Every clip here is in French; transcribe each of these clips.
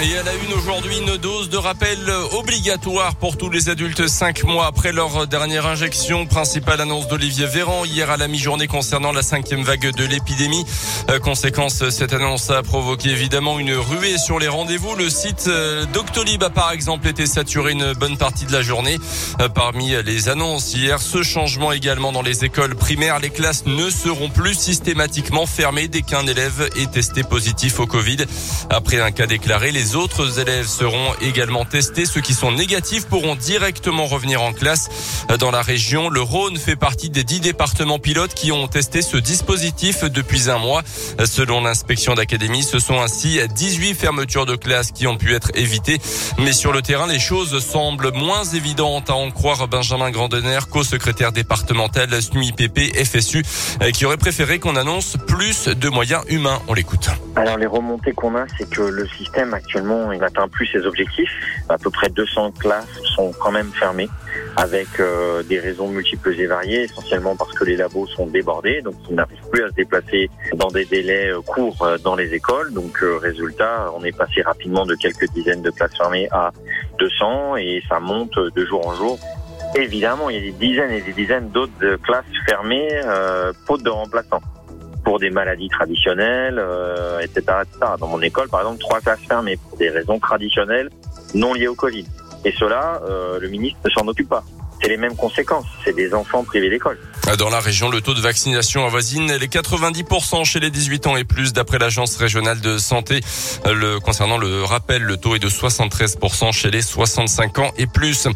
Et à la une aujourd'hui, une dose de rappel obligatoire pour tous les adultes cinq mois après leur dernière injection. Principale annonce d'Olivier Véran hier à la mi-journée concernant la cinquième vague de l'épidémie. Euh, conséquence, cette annonce a provoqué évidemment une ruée sur les rendez-vous. Le site euh, Doctolib a par exemple été saturé une bonne partie de la journée. Euh, parmi les annonces hier, ce changement également dans les écoles primaires. Les classes ne seront plus systématiquement fermées dès qu'un élève est testé positif au Covid. Après un cas déclaré, les les autres élèves seront également testés. Ceux qui sont négatifs pourront directement revenir en classe. Dans la région, le Rhône fait partie des dix départements pilotes qui ont testé ce dispositif depuis un mois. Selon l'inspection d'académie, ce sont ainsi 18 fermetures de classes qui ont pu être évitées. Mais sur le terrain, les choses semblent moins évidentes à en croire Benjamin Grandener, co-secrétaire départemental SNUIPP FSU, qui aurait préféré qu'on annonce plus de moyens humains. On l'écoute. Alors les remontées qu'on a, c'est que le système actuellement, il n'atteint plus ses objectifs. À peu près 200 classes sont quand même fermées avec euh, des raisons multiples et variées, essentiellement parce que les labos sont débordés, donc ils n'arrivent plus à se déplacer dans des délais euh, courts euh, dans les écoles. Donc résultat, on est passé rapidement de quelques dizaines de classes fermées à 200 et ça monte de jour en jour. Évidemment, il y a des dizaines et des dizaines d'autres classes fermées, euh, faute de remplaçants pour des maladies traditionnelles, euh, etc., etc. Dans mon école, par exemple, trois classes fermées pour des raisons traditionnelles non liées au Covid. Et cela, euh, le ministre ne s'en occupe pas c'est les mêmes conséquences. C'est des enfants privés d'école. Dans la région, le taux de vaccination avoisine les 90% chez les 18 ans et plus, d'après l'agence régionale de santé. Le, concernant le rappel, le taux est de 73% chez les 65 ans et plus.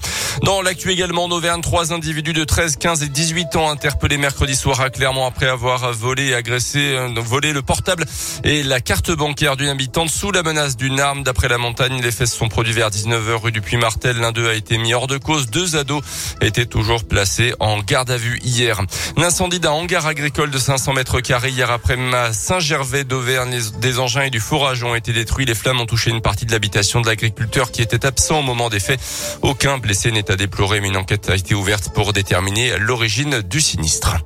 Dans l'actu également, en Auvergne, trois individus de 13, 15 et 18 ans interpellés mercredi soir à Clermont après avoir volé et agressé, euh, volé le portable et la carte bancaire d'une habitante sous la menace d'une arme. D'après la montagne, les faits se sont produits vers 19h rue du Puy-Martel. L'un d'eux a été mis hors de cause. Deux ados était toujours placé en garde à vue hier. L'incendie d'un hangar agricole de 500 mètres carrés hier après ma Saint-Gervais d'Auvergne. Des engins et du fourrage ont été détruits. Les flammes ont touché une partie de l'habitation de l'agriculteur qui était absent au moment des faits. Aucun blessé n'est à déplorer, mais une enquête a été ouverte pour déterminer l'origine du sinistre.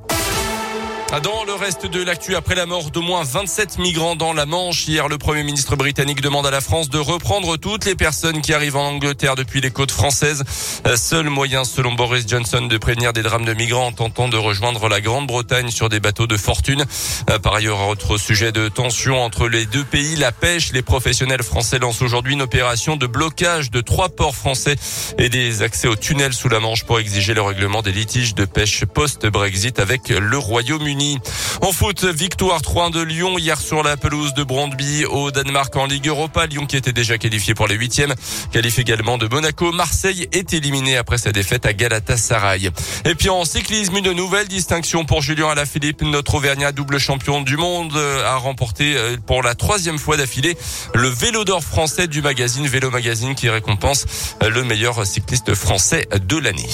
Dans le reste de l'actu, après la mort d'au moins 27 migrants dans la Manche, hier, le Premier ministre britannique demande à la France de reprendre toutes les personnes qui arrivent en Angleterre depuis les côtes françaises. Seul moyen, selon Boris Johnson, de prévenir des drames de migrants en tentant de rejoindre la Grande-Bretagne sur des bateaux de fortune. Par ailleurs, autre sujet de tension entre les deux pays, la pêche. Les professionnels français lancent aujourd'hui une opération de blocage de trois ports français et des accès aux tunnels sous la Manche pour exiger le règlement des litiges de pêche post-Brexit avec le Royaume-Uni. En foot, victoire 3 de Lyon hier sur la pelouse de Brandby au Danemark en Ligue Europa. Lyon qui était déjà qualifié pour les huitièmes, qualifie également de Monaco. Marseille est éliminé après sa défaite à Galatasaray. Et puis en cyclisme, une nouvelle distinction pour Julien Alaphilippe, notre Auvergnat double champion du monde, a remporté euh, pour la troisième fois d'affilée le vélo d'or français du magazine Vélo Magazine qui récompense le meilleur cycliste français de l'année.